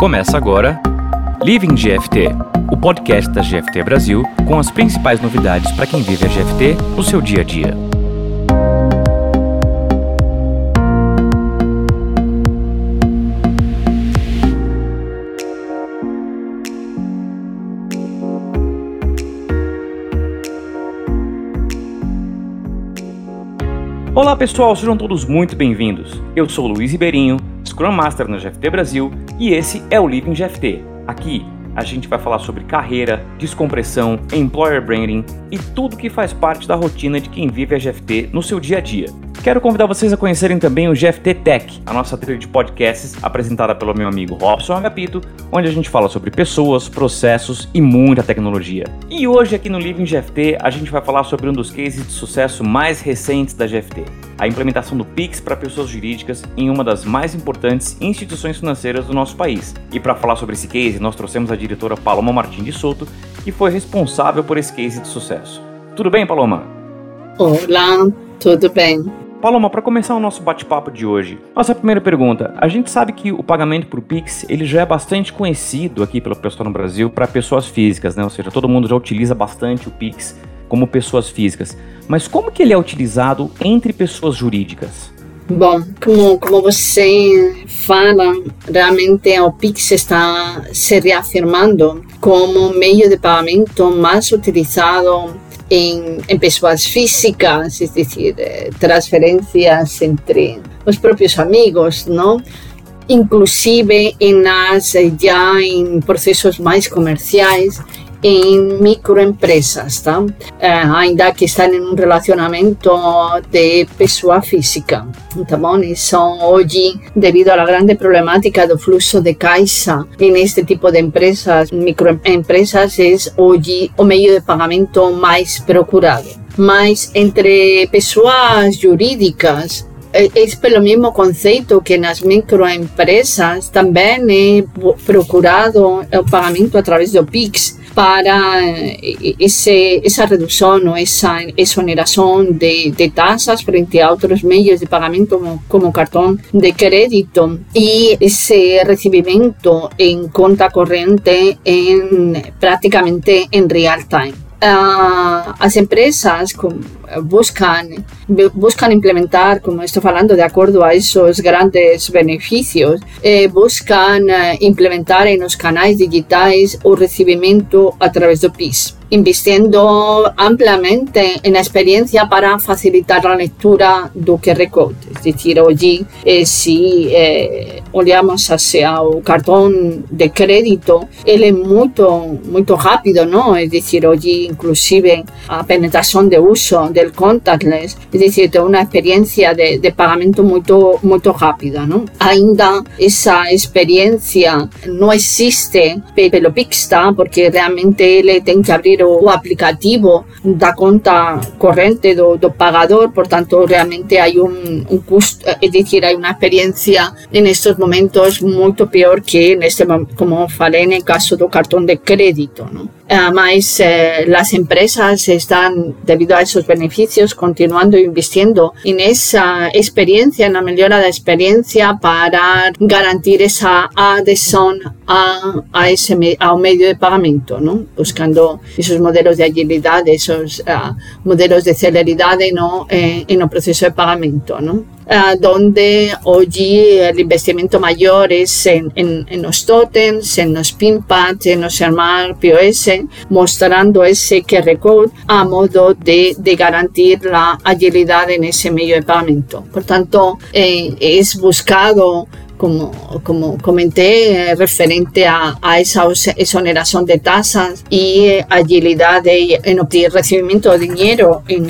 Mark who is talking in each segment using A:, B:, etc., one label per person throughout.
A: Começa agora Living GFT, o podcast da GFT Brasil com as principais novidades para quem vive a GFT no seu dia a dia. Olá pessoal, sejam todos muito bem-vindos. Eu sou Luiz Ribeirinho, Scrum Master na GFT Brasil e esse é o Living GFT. Aqui a gente vai falar sobre carreira, descompressão, employer branding e tudo que faz parte da rotina de quem vive a GFT no seu dia a dia. Quero convidar vocês a conhecerem também o GFT Tech, a nossa trilha de podcasts apresentada pelo meu amigo Robson Agapito, onde a gente fala sobre pessoas, processos e muita tecnologia. E hoje aqui no Living GFT a gente vai falar sobre um dos cases de sucesso mais recentes da GFT, a implementação do Pix para pessoas jurídicas em uma das mais importantes instituições financeiras do nosso país. E para falar sobre esse case, nós trouxemos a diretora Paloma Martins de Souto, que foi responsável por esse case de sucesso. Tudo bem, Paloma?
B: Olá, tudo bem.
A: Paloma, para começar o nosso bate-papo de hoje, nossa primeira pergunta. A gente sabe que o pagamento por Pix ele já é bastante conhecido aqui pelo pessoal no Brasil para pessoas físicas, né? Ou seja, todo mundo já utiliza bastante o Pix como pessoas físicas. Mas como que ele é utilizado entre pessoas jurídicas?
B: Bom, como, como você fala, realmente o Pix está se reafirmando como meio de pagamento mais utilizado en, en personas físicas, es decir, eh, transferencias entre los propios amigos, ¿no? Inclusive en las, eh, ya en procesos más comerciales em microempresas, tá? Uh, ainda que estão em um relacionamento de pessoa física, tá bom? E são hoje, devido à grande problemática do fluxo de caixa em este tipo de empresas, microempresas, é hoje o meio de pagamento mais procurado. Mas entre pessoas jurídicas, é, é pelo mesmo conceito que nas microempresas também é procurado o pagamento através do Pix para eh, esa reducción o esa exoneración de, de, tasas frente a otros medios de pagamento como, como, cartón de crédito y ese recibimiento en cuenta corriente en prácticamente en real time. uh, as empresas com, buscan buscan implementar, como estou falando, de acordo a esos grandes beneficios, eh, buscan uh, implementar os canais digitais o recibimento a través do PIS. Invirtiendo ampliamente en la experiencia para facilitar la lectura do QR Code. Es decir, hoy eh, si eh, olhamos hacia el cartón de crédito, él es muy, muy rápido, ¿no? Es decir, hoy inclusive a penetración de uso del contactless, es decir, de una experiencia de, de pagamento muy, muy rápida, ¿no? Ainda esa experiencia no existe pelo Pixta porque realmente él tiene que abrir o, aplicativo da conta corrente do, do pagador, por tanto realmente hai un, un custo, é dicir, hai unha experiencia en estos momentos moito peor que neste, como falei, en el caso do cartón de crédito, ¿no? Eh, Además, eh, las empresas están, debido a esos beneficios, continuando invirtiendo en esa experiencia, na mellora da experiencia para garantir esa adhesión a, a ese, ao medio de pagamento, non? buscando esos modelos de agilidade, esos uh, modelos de celeridade no, eh, en o proceso de pagamento. Non? Uh, donde hoy el investimento mayor es en, en, en, los totems, en los pinpads, en los Smart POS, mostrando ese QR code a modo de, de garantir la agilidad en ese medio de pagamento. Por tanto, eh, es buscado como, como comenté, eh, referente a, a, esa exoneración de tasas y eh, agilidad de, en obtener recibimiento de dinero en,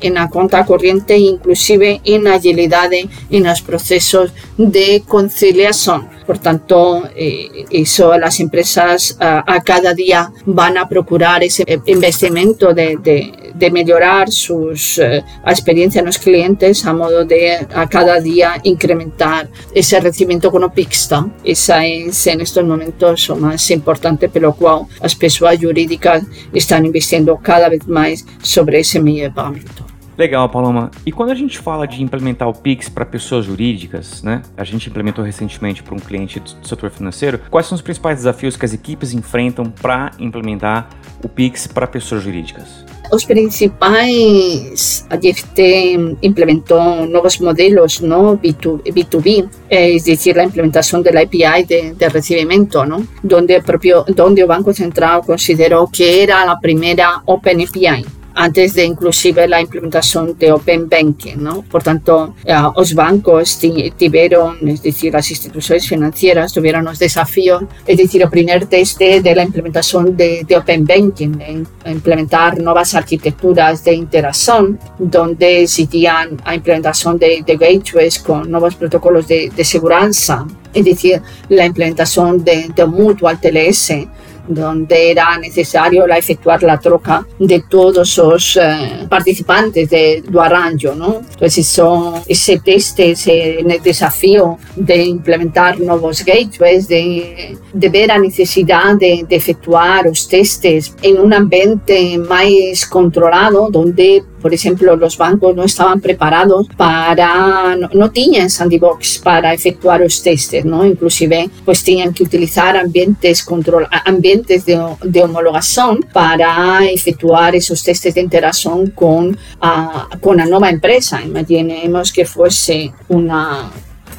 B: en la cuenta corriente, inclusive en agilidad en los procesos de conciliación. Por tanto, eh, eso las empresas a, a, cada día van a procurar ese investimento de, de, de mejorar sus uh, experiencia en los clientes a modo de a cada día incrementar ese recibimiento con Opixta. Esa es en estos momentos lo más importante, pero cual las personas jurídicas están invirtiendo cada vez más sobre ese medio de pagamento.
A: Legal, Paloma. E quando a gente fala de implementar o Pix para pessoas jurídicas, né? A gente implementou recentemente para um cliente do setor financeiro. Quais são os principais desafios que as equipes enfrentam para implementar o Pix para pessoas jurídicas?
B: Os principais, a DFT implementou novos modelos no B2B, es decir, la implementación de la API de, de recibimiento, ¿no? donde, el Banco Central consideró que era la primera Open API antes de inclusive la implementación de Open Banking. ¿no? Por tanto, eh, los bancos tuvieron, es decir, las instituciones financieras tuvieron los desafíos, es decir, el primer test de la implementación de, Open Banking, implementar nuevas arquitecturas de interacción, donde existían la implementación de, gateways con nuevos protocolos de, seguridad, es decir, la implementación de, de Mutual TLS, donde era necesario la efectuar la troca de todos los eh, participantes de, arranjo, ¿no? Entonces ese test, ese desafío de implementar nuevos gateways, de, de ver la necesidad de, de efectuar los testes en un ambiente más controlado, donde por ejemplo, los bancos no estaban preparados para, no, tenían sandbox para efectuar los testes, ¿no? Inclusive, pues tenían que utilizar ambientes, control, ambientes de, de homologación para efectuar esos testes de interacción con, uh, con la nueva empresa. Imaginemos que fuese una,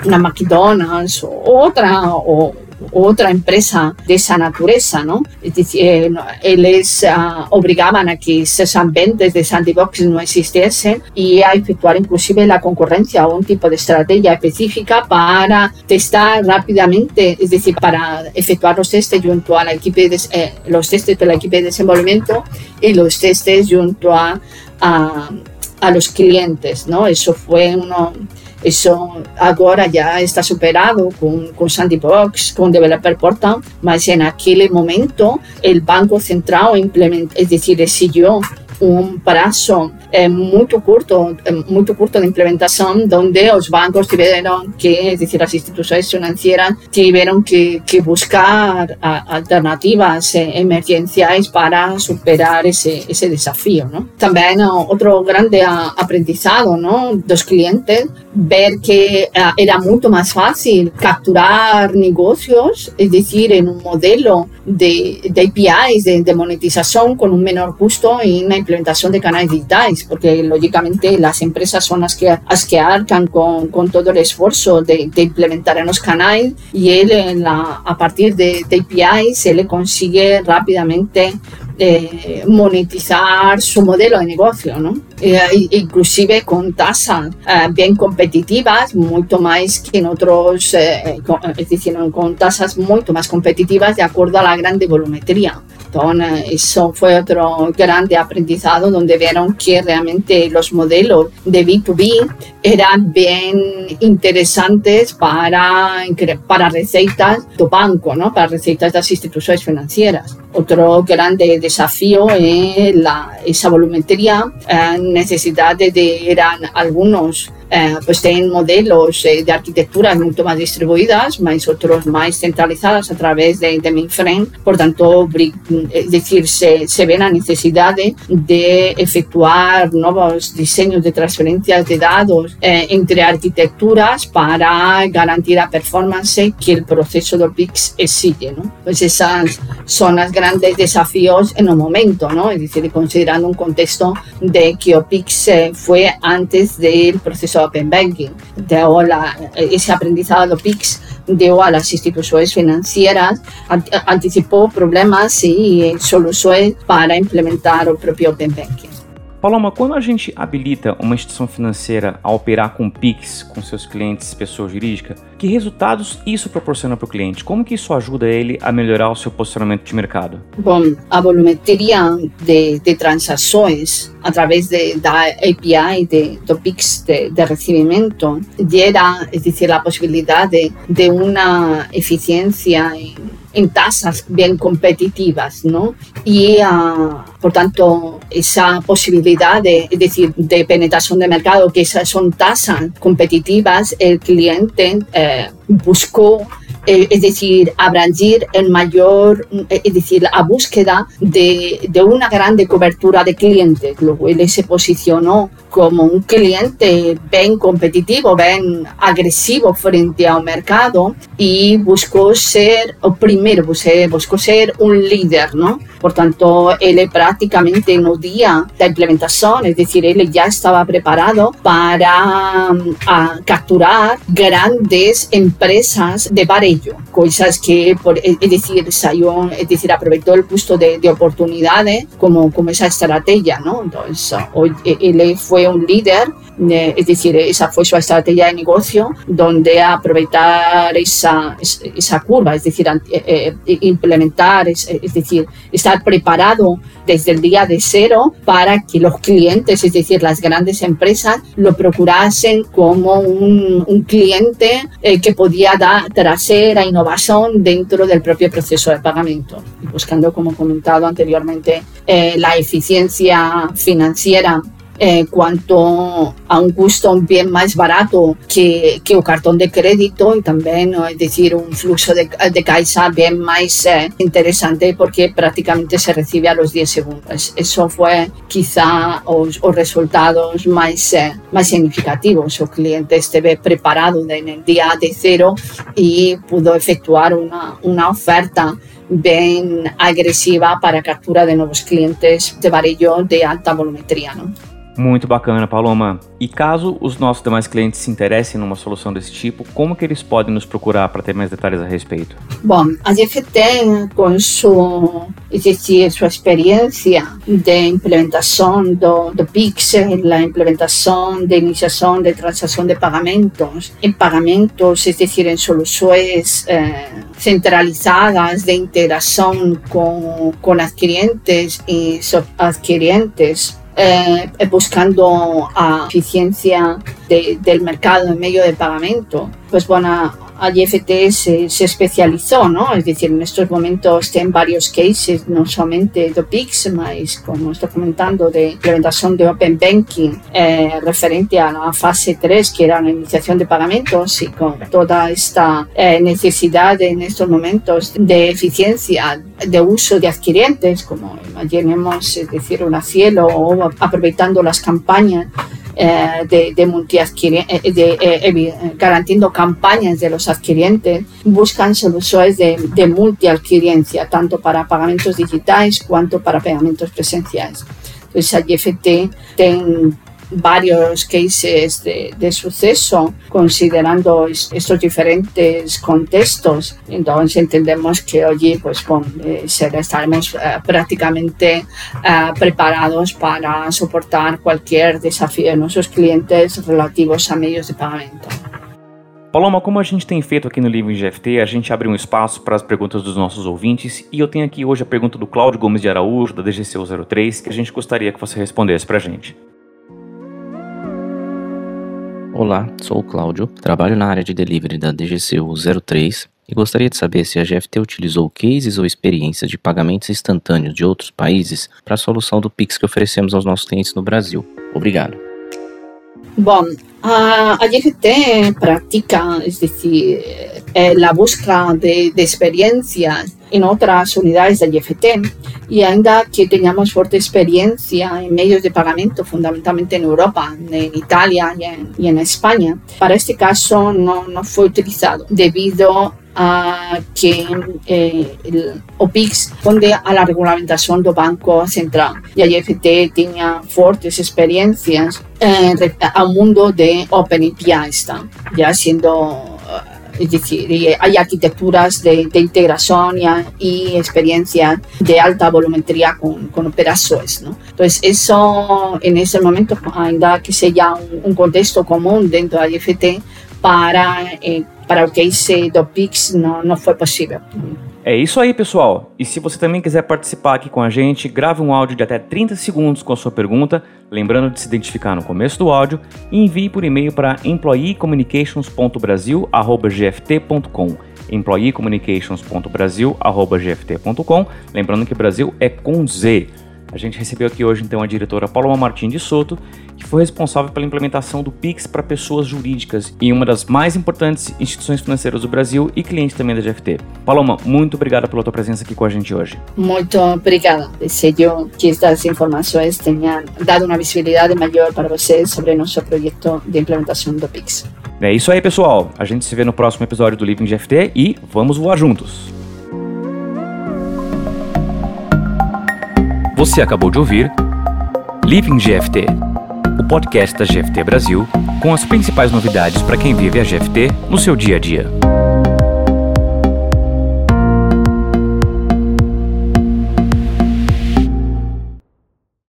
B: una McDonald's o otra, o otra empresa de esa naturaleza, ¿no? Es decir, eh, les uh, obligaban a que esos ambientes de sandbox no existiesen y a efectuar inclusive la concurrencia o un tipo de estrategia específica para testar rápidamente, es decir, para efectuar los testes junto a la equipe de, eh, los testes de la equipe de desenvolvimiento y los testes junto a, a, a los clientes, ¿no? Eso fue uno eso ahora ya está superado con, con Sandbox, con Developer Portal, mas en aquel momento el Banco Central implementó, es decir, siguió un prazo eh, corto, eh, muy corto de implementación donde los bancos tuvieron que, es decir, las instituciones financieras tuvieron que, que buscar alternativas eh, emergenciales para superar ese, ese desafío. ¿no? También otro grande aprendizado ¿no? de los clientes, ver que era mucho más fácil capturar negocios, es decir, en un modelo de, de APIs, de, de monetización con un menor costo y una implementación de canales digitales, porque lógicamente las empresas son las que, las que arcan con, con todo el esfuerzo de, de, implementar en los canales y él en la, a partir de, de API se le consigue rápidamente eh, monetizar su modelo de negocio, ¿no? Eh, inclusive con tasas eh, bien competitivas, mucho más que en otros, eh, con, es decir, con tasas mucho más competitivas de acuerdo a la grande volumetría. Entonces, eso fue otro grande aprendizado donde vieron que realmente los modelos de B2B eran bien interesantes para, para recetas de banco, ¿no? para recetas de las instituciones financieras. Otro grande desafío es la, esa volumetría, eh, necesidad de, de eran algunos eh, pues tienen modelos eh, de arquitecturas mucho más distribuidas, más otros más centralizadas a través de, de mainframe. Por tanto, es decir, se, se ve la necesidad de, de, efectuar nuevos diseños de transferencias de datos eh, entre arquitecturas para garantizar la performance que el proceso de PIX exige. ¿no? Pues esas son los grandes desafíos en un momento, ¿no? es decir, considerando un contexto de que OPIX eh, fue antes del proceso Open Banking, la, ese aprendizado PIX dio a las instituciones financieras, anticipó problemas y soluciones para implementar el propio Open Banking.
A: Paloma, quando a gente habilita uma instituição financeira a operar com PIX com seus clientes, pessoa jurídica, que resultados isso proporciona para o cliente? Como que isso ajuda ele a melhorar o seu posicionamento de mercado?
B: Bom, a volumetria de, de transações através de, da API de, do PIX de, de recebimento gera, é dizer, a possibilidade de uma eficiência em en tasas bien competitivas, ¿no? Y, uh, por tanto, esa posibilidad de, decir, de penetración de mercado, que esas son tasas competitivas, el cliente eh, buscó eh, es decir, abrangir el mayor, eh, es decir, la búsqueda de, de una grande cobertura de clientes. Luego él se posicionó como un cliente bien competitivo, bien agresivo frente a un mercado y buscó ser, o primero buscó ser un líder, ¿no? Por tanto, él prácticamente no día la implementación, es decir, él ya estaba preparado para um, capturar grandes empresas de Varello, cosas que, por, es decir, salió, es decir, aprovechó el puesto de, de oportunidades como, como esa estrategia, ¿no? Entonces, hoy, él fue un líder, eh, es decir, esa fue su estrategia de negocio, donde aprovechar esa, esa curva, es decir, eh, eh, implementar, es, es decir, estar preparado desde el día de cero para que los clientes, es decir, las grandes empresas, lo procurasen como un, un cliente que podía dar trasera innovación dentro del propio proceso de pagamento, buscando, como comentado anteriormente, la eficiencia financiera eh, cuanto a un gusto bien más barato que, que un cartón de crédito y también, es decir, un flujo de, de caixa bien más eh, interesante porque prácticamente se recibe a los 10 segundos. Eso fue quizá los, resultados más, eh, más significativos. El cliente estuvo preparado en el día de cero y pudo efectuar una, una oferta bien agresiva para captura de nuevos clientes de varillo de alta volumetría. ¿no?
A: Muito bacana, Paloma. E caso os nossos demais clientes se interessem numa solução desse tipo, como que eles podem nos procurar para ter mais detalhes a respeito?
B: Bom, a GFT, com sua, sua experiência de implementação do, do Pix, a implementação de iniciação de transação de pagamentos, em pagamentos, decir, em soluções eh, centralizadas de integração com, com adquirientes e adquirientes, eh, buscando a eficiencia de, del mercado en medio de pagamento, pues bueno, IFT se, se, especializó, ¿no? Es decir, en estos momentos en varios cases, no solamente de PIX, mas como estoy comentando, de implementación de Open Banking eh, referente a la fase 3, que era la iniciación de pagamentos y con toda esta eh, necesidad en estos momentos de eficiencia de uso de adquirientes, como imaginemos, es decir, una cielo o aprovechando las campañas eh, de, de, eh, de eh, garantizando campañas de los adquirientes, buscan soluciones de, de tanto para pagamentos digitales cuanto para pagamentos presenciales. Entonces, IFT tiene varios cases de, de, suceso considerando estos diferentes contextos. Entonces entendemos que hoy pues, bon, eh, estaremos eh, prácticamente eh, preparados para soportar cualquier desafío de nuestros clientes relativos a medios de pagamento.
A: Paloma, como a gente tem feito aqui no Livro GFT, a gente abre um espaço para as perguntas dos nossos ouvintes e eu tenho aqui hoje a pergunta do Cláudio Gomes de Araújo, da DGCU 03, que a gente gostaria que você respondesse para a gente.
C: Olá, sou o Cláudio, trabalho na área de delivery da DGCU 03 e gostaria de saber se a GFT utilizou cases ou experiências de pagamentos instantâneos de outros países para a solução do Pix que oferecemos aos nossos clientes no Brasil. Obrigado.
B: Bom, a, a GFT pratica, decir, eh, la búsqueda de, de experiencias en otras unidades del IFT y ainda que tengamos fuerte experiencia en medios de pagamento, fundamentalmente en Europa, en Italia y en, y en España, para este caso no, no, fue utilizado debido a que eh, el OPIX responde a la regulamentación del Banco Central. Y el IFT tenía fuertes experiencias eh, a un mundo de Open API, ya siendo es decir, hay arquitecturas de, de integración y, y, experiencia de alta volumetría con, con operaciones. ¿no? Entonces, eso en ese momento, ainda que sea un, un contexto común dentro de IFT, para, eh, para o case do Pix não, não foi possível.
A: É isso aí, pessoal. E se você também quiser participar aqui com a gente, grave um áudio de até 30 segundos com a sua pergunta, lembrando de se identificar no começo do áudio e envie por e-mail para employeecommunications.brasil@gft.com. employeecommunications.brasil@gft.com, lembrando que Brasil é com Z. A gente recebeu aqui hoje então a diretora Paloma Martins de Soto, que foi responsável pela implementação do Pix para pessoas jurídicas em uma das mais importantes instituições financeiras do Brasil e cliente também da GFT. Paloma, muito obrigada pela tua presença aqui com a gente hoje.
B: Muito obrigada. Desejo que estas informações tenham dado uma visibilidade maior para vocês sobre nosso projeto de implementação do Pix.
A: É isso aí, pessoal. A gente se vê no próximo episódio do Living GFT e vamos voar juntos. Você acabou de ouvir Living GFT, o podcast da GFT Brasil, com as principais novidades para quem vive a GFT no seu dia a dia.